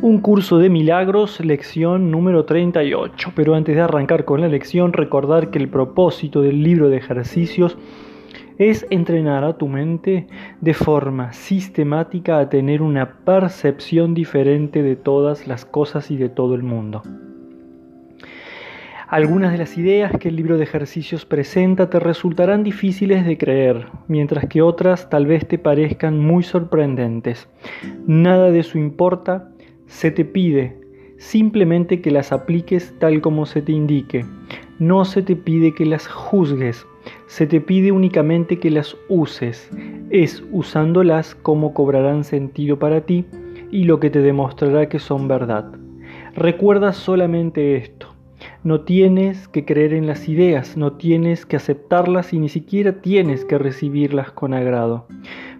Un curso de milagros, lección número 38. Pero antes de arrancar con la lección, recordar que el propósito del libro de ejercicios es entrenar a tu mente de forma sistemática a tener una percepción diferente de todas las cosas y de todo el mundo. Algunas de las ideas que el libro de ejercicios presenta te resultarán difíciles de creer, mientras que otras tal vez te parezcan muy sorprendentes. Nada de eso importa se te pide simplemente que las apliques tal como se te indique. No se te pide que las juzgues, se te pide únicamente que las uses. Es usándolas como cobrarán sentido para ti y lo que te demostrará que son verdad. Recuerda solamente esto. No tienes que creer en las ideas, no tienes que aceptarlas y ni siquiera tienes que recibirlas con agrado.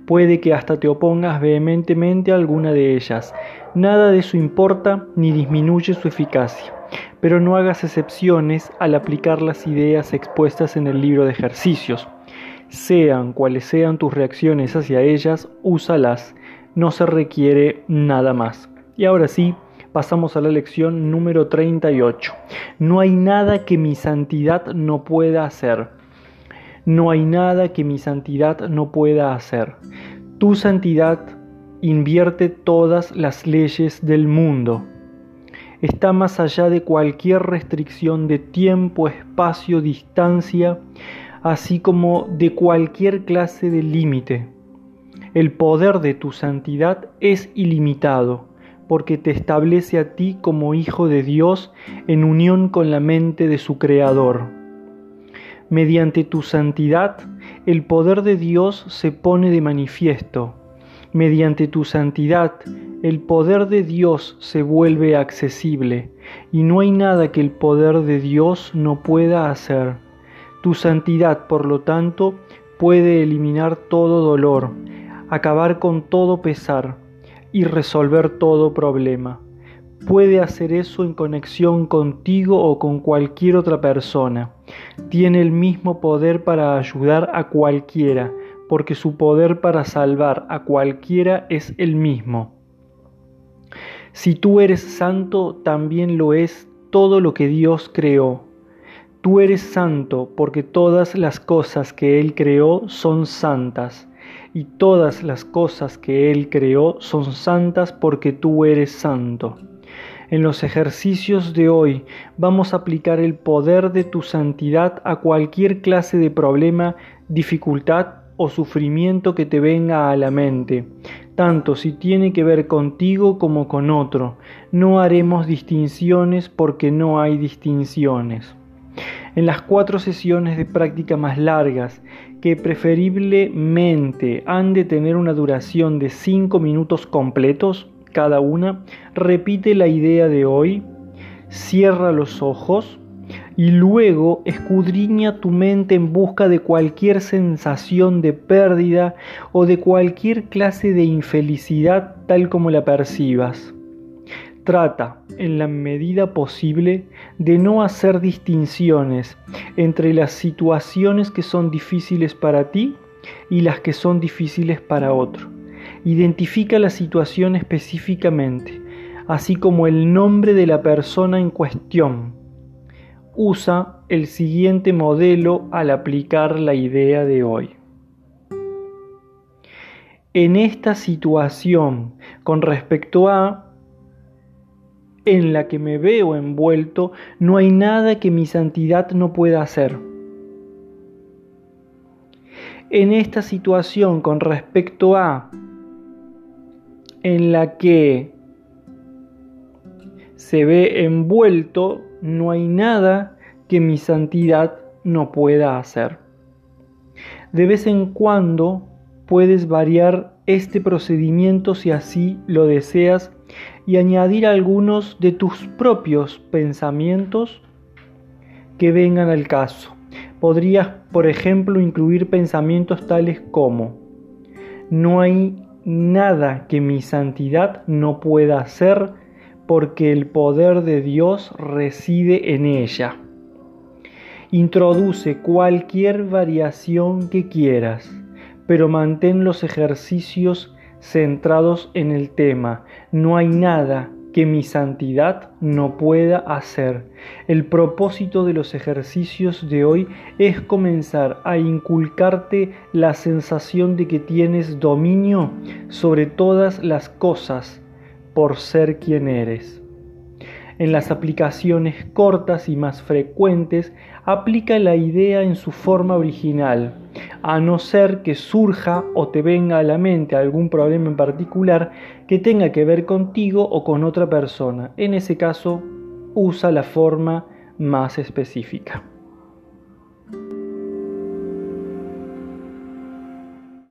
Puede que hasta te opongas vehementemente a alguna de ellas. Nada de eso importa ni disminuye su eficacia. Pero no hagas excepciones al aplicar las ideas expuestas en el libro de ejercicios. Sean cuales sean tus reacciones hacia ellas, úsalas. No se requiere nada más. Y ahora sí, pasamos a la lección número 38. No hay nada que mi santidad no pueda hacer. No hay nada que mi santidad no pueda hacer. Tu santidad invierte todas las leyes del mundo. Está más allá de cualquier restricción de tiempo, espacio, distancia, así como de cualquier clase de límite. El poder de tu santidad es ilimitado, porque te establece a ti como hijo de Dios en unión con la mente de su Creador. Mediante tu santidad, el poder de Dios se pone de manifiesto. Mediante tu santidad, el poder de Dios se vuelve accesible, y no hay nada que el poder de Dios no pueda hacer. Tu santidad, por lo tanto, puede eliminar todo dolor, acabar con todo pesar y resolver todo problema puede hacer eso en conexión contigo o con cualquier otra persona. Tiene el mismo poder para ayudar a cualquiera, porque su poder para salvar a cualquiera es el mismo. Si tú eres santo, también lo es todo lo que Dios creó. Tú eres santo porque todas las cosas que Él creó son santas, y todas las cosas que Él creó son santas porque tú eres santo. En los ejercicios de hoy vamos a aplicar el poder de tu santidad a cualquier clase de problema, dificultad o sufrimiento que te venga a la mente, tanto si tiene que ver contigo como con otro. No haremos distinciones porque no hay distinciones. En las cuatro sesiones de práctica más largas, que preferiblemente han de tener una duración de cinco minutos completos, cada una, repite la idea de hoy, cierra los ojos y luego escudriña tu mente en busca de cualquier sensación de pérdida o de cualquier clase de infelicidad tal como la percibas. Trata, en la medida posible, de no hacer distinciones entre las situaciones que son difíciles para ti y las que son difíciles para otro. Identifica la situación específicamente, así como el nombre de la persona en cuestión. Usa el siguiente modelo al aplicar la idea de hoy. En esta situación, con respecto a en la que me veo envuelto, no hay nada que mi santidad no pueda hacer. En esta situación con respecto a en la que se ve envuelto, no hay nada que mi santidad no pueda hacer. De vez en cuando puedes variar este procedimiento si así lo deseas y añadir algunos de tus propios pensamientos que vengan al caso. Podrías, por ejemplo, incluir pensamientos tales como, no hay nada que mi santidad no pueda hacer, porque el poder de Dios reside en ella. Introduce cualquier variación que quieras, pero mantén los ejercicios centrados en el tema. No hay nada que mi santidad no pueda hacer. El propósito de los ejercicios de hoy es comenzar a inculcarte la sensación de que tienes dominio sobre todas las cosas por ser quien eres. En las aplicaciones cortas y más frecuentes aplica la idea en su forma original, a no ser que surja o te venga a la mente algún problema en particular que tenga que ver contigo o con otra persona. En ese caso, usa la forma más específica.